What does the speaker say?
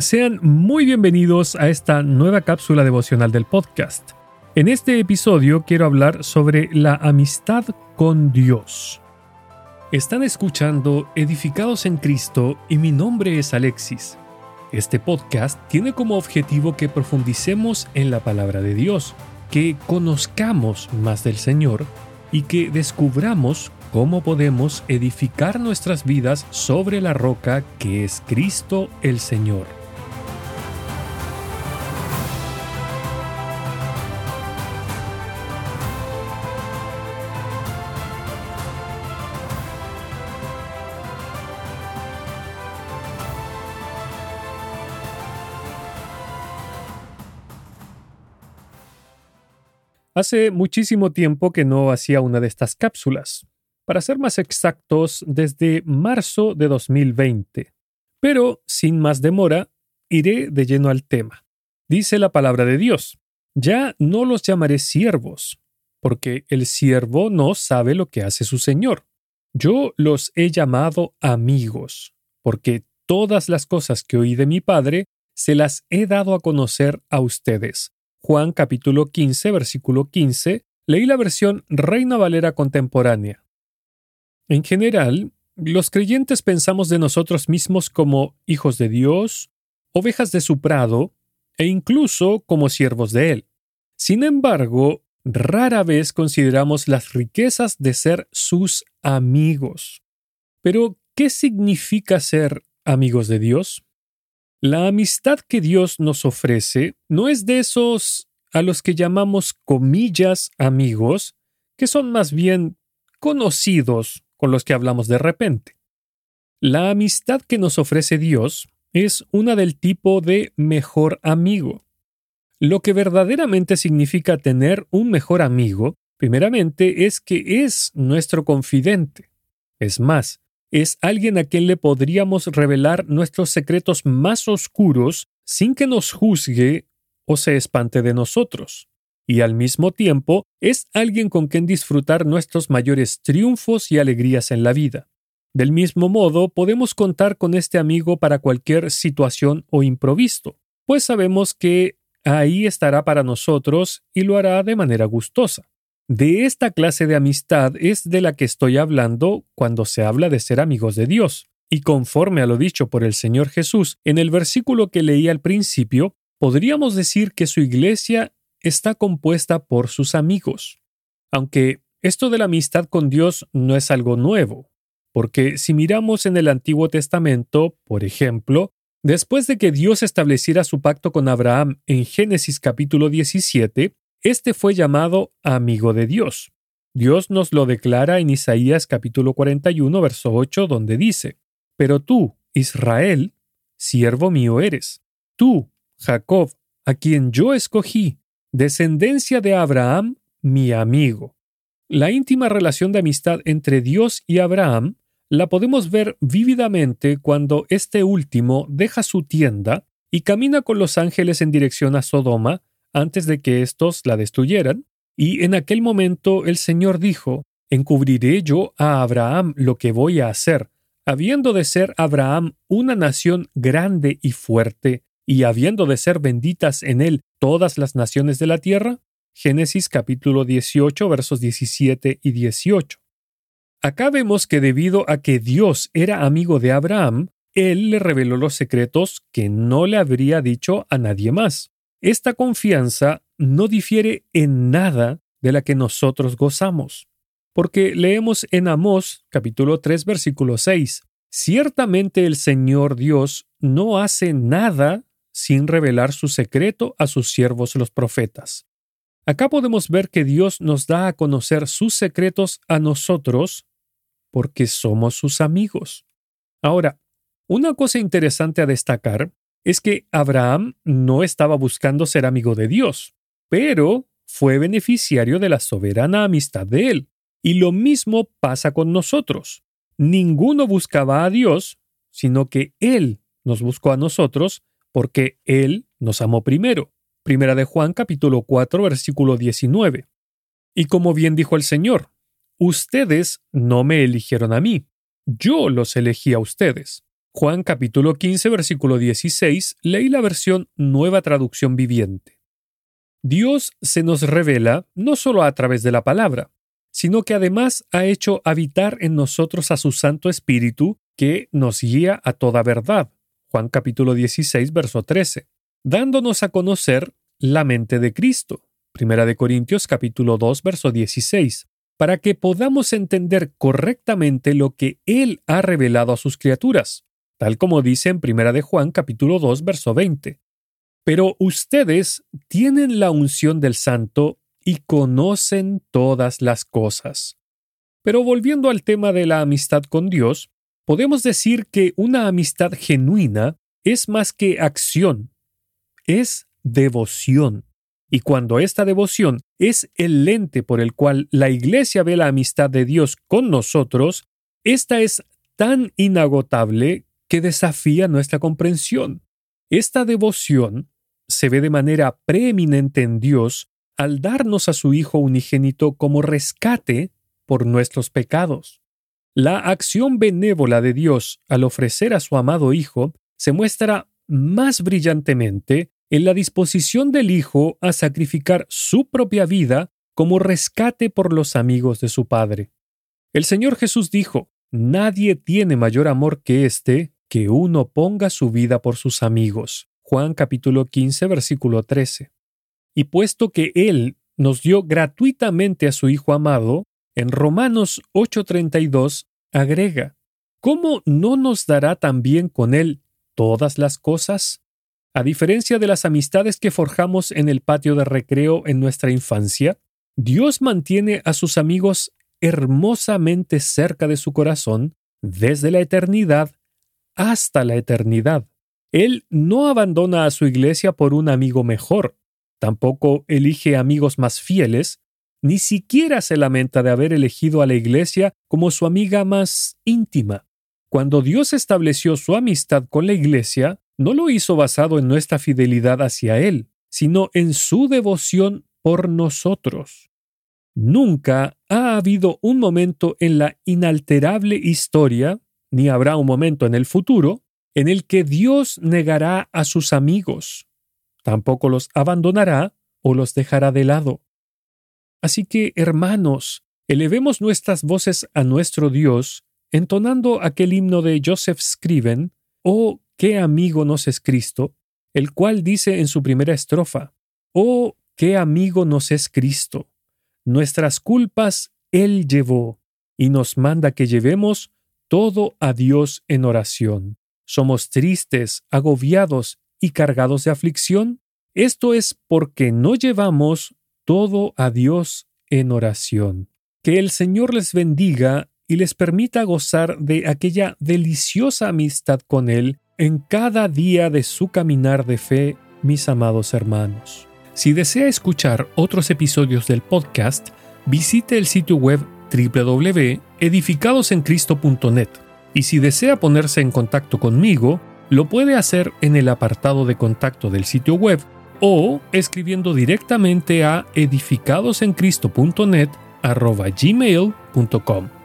Sean muy bienvenidos a esta nueva cápsula devocional del podcast. En este episodio quiero hablar sobre la amistad con Dios. Están escuchando Edificados en Cristo y mi nombre es Alexis. Este podcast tiene como objetivo que profundicemos en la palabra de Dios, que conozcamos más del Señor y que descubramos cómo podemos edificar nuestras vidas sobre la roca que es Cristo el Señor. Hace muchísimo tiempo que no hacía una de estas cápsulas. Para ser más exactos, desde marzo de 2020. Pero, sin más demora, iré de lleno al tema. Dice la palabra de Dios, ya no los llamaré siervos, porque el siervo no sabe lo que hace su Señor. Yo los he llamado amigos, porque todas las cosas que oí de mi Padre se las he dado a conocer a ustedes. Juan capítulo 15, versículo 15, leí la versión Reina Valera contemporánea. En general, los creyentes pensamos de nosotros mismos como hijos de Dios, ovejas de su prado, e incluso como siervos de Él. Sin embargo, rara vez consideramos las riquezas de ser sus amigos. Pero, ¿qué significa ser amigos de Dios? La amistad que Dios nos ofrece no es de esos a los que llamamos comillas amigos, que son más bien conocidos con los que hablamos de repente. La amistad que nos ofrece Dios es una del tipo de mejor amigo. Lo que verdaderamente significa tener un mejor amigo, primeramente, es que es nuestro confidente. Es más, es alguien a quien le podríamos revelar nuestros secretos más oscuros sin que nos juzgue o se espante de nosotros. Y al mismo tiempo es alguien con quien disfrutar nuestros mayores triunfos y alegrías en la vida. Del mismo modo, podemos contar con este amigo para cualquier situación o improviso, pues sabemos que ahí estará para nosotros y lo hará de manera gustosa. De esta clase de amistad es de la que estoy hablando cuando se habla de ser amigos de Dios. Y conforme a lo dicho por el Señor Jesús en el versículo que leí al principio, podríamos decir que su iglesia está compuesta por sus amigos. Aunque esto de la amistad con Dios no es algo nuevo, porque si miramos en el Antiguo Testamento, por ejemplo, después de que Dios estableciera su pacto con Abraham en Génesis capítulo 17, este fue llamado amigo de Dios. Dios nos lo declara en Isaías capítulo 41, verso 8, donde dice, Pero tú, Israel, siervo mío eres. Tú, Jacob, a quien yo escogí, descendencia de Abraham, mi amigo. La íntima relación de amistad entre Dios y Abraham la podemos ver vívidamente cuando este último deja su tienda y camina con los ángeles en dirección a Sodoma antes de que éstos la destruyeran, y en aquel momento el Señor dijo, Encubriré yo a Abraham lo que voy a hacer, habiendo de ser Abraham una nación grande y fuerte, y habiendo de ser benditas en él todas las naciones de la tierra? Génesis capítulo 18 versos 17 y 18. Acá vemos que debido a que Dios era amigo de Abraham, él le reveló los secretos que no le habría dicho a nadie más. Esta confianza no difiere en nada de la que nosotros gozamos, porque leemos en Amós capítulo 3 versículo 6, Ciertamente el Señor Dios no hace nada sin revelar su secreto a sus siervos los profetas. Acá podemos ver que Dios nos da a conocer sus secretos a nosotros porque somos sus amigos. Ahora, una cosa interesante a destacar es que Abraham no estaba buscando ser amigo de Dios, pero fue beneficiario de la soberana amistad de Él. Y lo mismo pasa con nosotros. Ninguno buscaba a Dios, sino que Él nos buscó a nosotros porque Él nos amó primero. Primera de Juan capítulo 4 versículo 19. Y como bien dijo el Señor, ustedes no me eligieron a mí, yo los elegí a ustedes. Juan capítulo 15 versículo 16 leí la versión Nueva Traducción Viviente. Dios se nos revela no solo a través de la palabra, sino que además ha hecho habitar en nosotros a su Santo Espíritu que nos guía a toda verdad. Juan capítulo 16 verso 13, dándonos a conocer la mente de Cristo. Primera de Corintios capítulo 2 verso 16, para que podamos entender correctamente lo que Él ha revelado a sus criaturas tal como dice en Primera de Juan capítulo 2 verso 20. Pero ustedes tienen la unción del santo y conocen todas las cosas. Pero volviendo al tema de la amistad con Dios, podemos decir que una amistad genuina es más que acción, es devoción. Y cuando esta devoción es el lente por el cual la Iglesia ve la amistad de Dios con nosotros, esta es tan inagotable que desafía nuestra comprensión. Esta devoción se ve de manera preeminente en Dios al darnos a su Hijo unigénito como rescate por nuestros pecados. La acción benévola de Dios al ofrecer a su amado Hijo se muestra más brillantemente en la disposición del Hijo a sacrificar su propia vida como rescate por los amigos de su Padre. El Señor Jesús dijo, Nadie tiene mayor amor que éste que uno ponga su vida por sus amigos. Juan capítulo 15 versículo 13. Y puesto que Él nos dio gratuitamente a su Hijo amado, en Romanos 8:32 agrega, ¿cómo no nos dará también con Él todas las cosas? A diferencia de las amistades que forjamos en el patio de recreo en nuestra infancia, Dios mantiene a sus amigos hermosamente cerca de su corazón desde la eternidad hasta la eternidad. Él no abandona a su iglesia por un amigo mejor, tampoco elige amigos más fieles, ni siquiera se lamenta de haber elegido a la iglesia como su amiga más íntima. Cuando Dios estableció su amistad con la iglesia, no lo hizo basado en nuestra fidelidad hacia Él, sino en su devoción por nosotros. Nunca ha habido un momento en la inalterable historia ni habrá un momento en el futuro en el que Dios negará a sus amigos, tampoco los abandonará o los dejará de lado. Así que, hermanos, elevemos nuestras voces a nuestro Dios, entonando aquel himno de Joseph Scriven, Oh, qué amigo nos es Cristo, el cual dice en su primera estrofa, Oh, qué amigo nos es Cristo. Nuestras culpas Él llevó, y nos manda que llevemos todo a Dios en oración. ¿Somos tristes, agobiados y cargados de aflicción? Esto es porque no llevamos todo a Dios en oración. Que el Señor les bendiga y les permita gozar de aquella deliciosa amistad con Él en cada día de su caminar de fe, mis amados hermanos. Si desea escuchar otros episodios del podcast, visite el sitio web www.edificadosencristo.net y si desea ponerse en contacto conmigo, lo puede hacer en el apartado de contacto del sitio web o escribiendo directamente a edificadosencristo.net gmail.com.